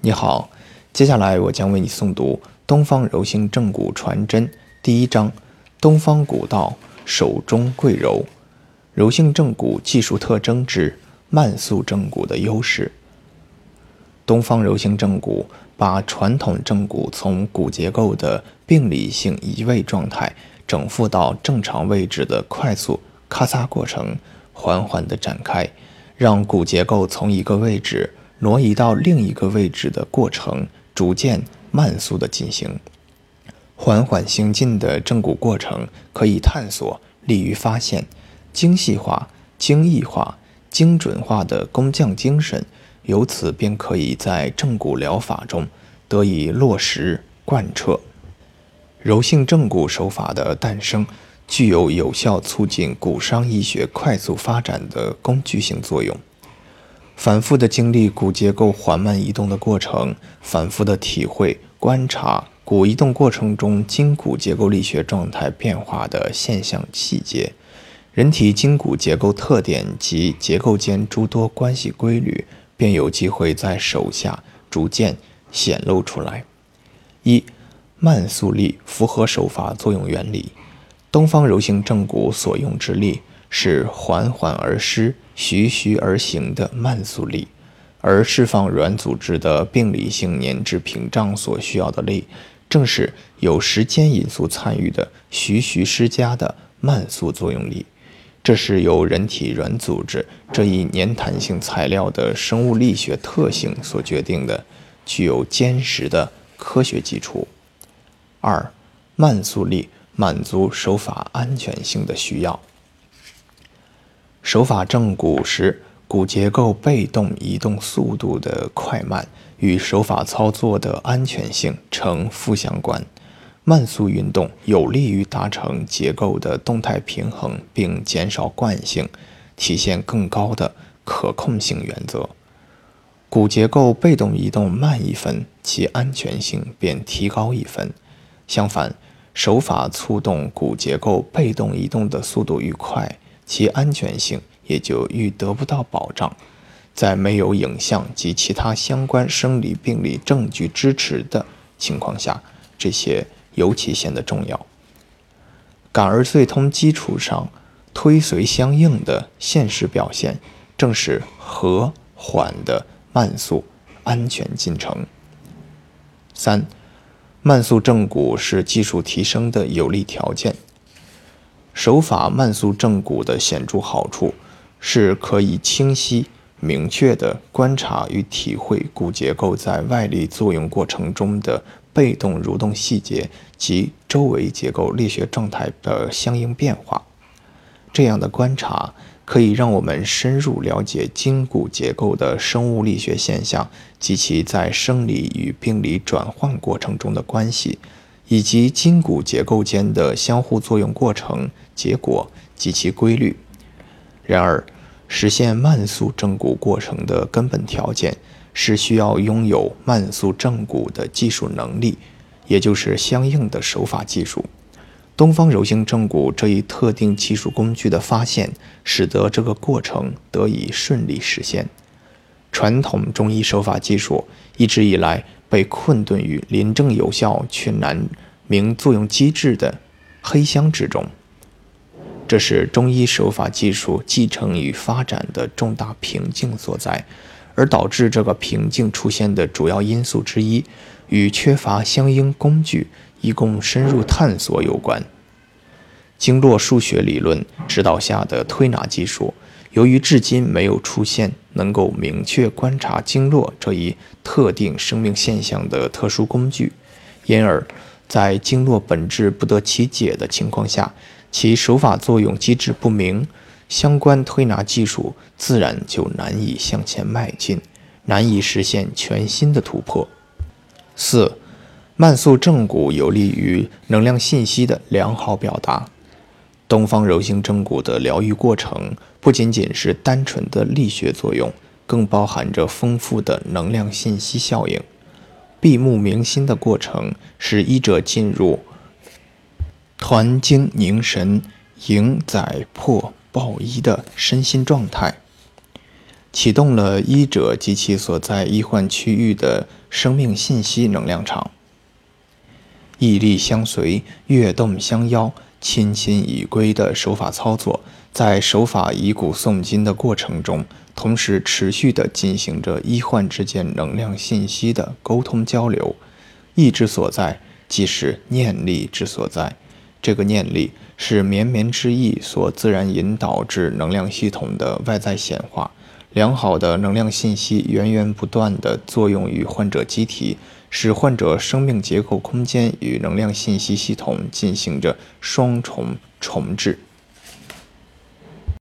你好，接下来我将为你诵读《东方柔性正骨传真》第一章：东方古道手中贵柔，柔性正骨技术特征之慢速正骨的优势。东方柔性正骨把传统正骨从骨结构的病理性移位状态整复到正常位置的快速咔嚓过程，缓缓地展开。让骨结构从一个位置挪移到另一个位置的过程逐渐慢速的进行，缓缓行进的正骨过程可以探索，利于发现精细化、精益化、精准化的工匠精神，由此便可以在正骨疗法中得以落实贯彻。柔性正骨手法的诞生。具有有效促进骨伤医学快速发展的工具性作用。反复的经历骨结构缓慢移动的过程，反复的体会观察骨移动过程中筋骨结构力学状态变化的现象细节，人体筋骨结构特点及结构间诸多关系规律，便有机会在手下逐渐显露出来。一，慢速力符合手法作用原理。东方柔性正骨所用之力是缓缓而施、徐徐而行的慢速力，而释放软组织的病理性粘滞屏障所需要的力，正是有时间因素参与的徐徐施加的慢速作用力。这是由人体软组织这一粘弹性材料的生物力学特性所决定的，具有坚实的科学基础。二，慢速力。满足手法安全性的需要。手法正骨时，骨结构被动移动速度的快慢与手法操作的安全性呈负相关。慢速运动有利于达成结构的动态平衡，并减少惯性，体现更高的可控性原则。骨结构被动移动慢一分，其安全性便提高一分。相反，手法促动骨结构被动移动的速度愈快，其安全性也就愈得不到保障。在没有影像及其他相关生理病理证据支持的情况下，这些尤其显得重要。感而遂通基础上推随相应的现实表现，正是和缓的慢速安全进程。三。慢速正骨是技术提升的有利条件。手法慢速正骨的显著好处是可以清晰明确地观察与体会骨结构在外力作用过程中的被动蠕动细节及周围结构力学状态的相应变化。这样的观察。可以让我们深入了解筋骨结构的生物力学现象及其在生理与病理转换过程中的关系，以及筋骨结构间的相互作用过程、结果及其规律。然而，实现慢速正骨过程的根本条件是需要拥有慢速正骨的技术能力，也就是相应的手法技术。东方柔性正骨这一特定技术工具的发现，使得这个过程得以顺利实现。传统中医手法技术一直以来被困顿于临证有效却难明作用机制的黑箱之中，这是中医手法技术继承与发展的重大瓶颈所在。而导致这个瓶颈出现的主要因素之一，与缺乏相应工具。以供深入探索有关。经络数学理论指导下的推拿技术，由于至今没有出现能够明确观察经络这一特定生命现象的特殊工具，因而，在经络本质不得其解的情况下，其手法作用机制不明，相关推拿技术自然就难以向前迈进，难以实现全新的突破。四。慢速正骨有利于能量信息的良好表达。东方柔性正骨的疗愈过程不仅仅是单纯的力学作用，更包含着丰富的能量信息效应。闭目明心的过程使医者进入团精凝神、迎载破抱一的身心状态，启动了医者及其所在医患区域的生命信息能量场。毅力相随，跃动相邀，亲亲已归的手法操作，在手法以古诵今的过程中，同时持续地进行着医患之间能量信息的沟通交流。意之所在，即是念力之所在。这个念力是绵绵之意所自然引导至能量系统的外在显化。良好的能量信息源源不断地作用于患者机体。使患者生命结构空间与能量信息系统进行着双重重置。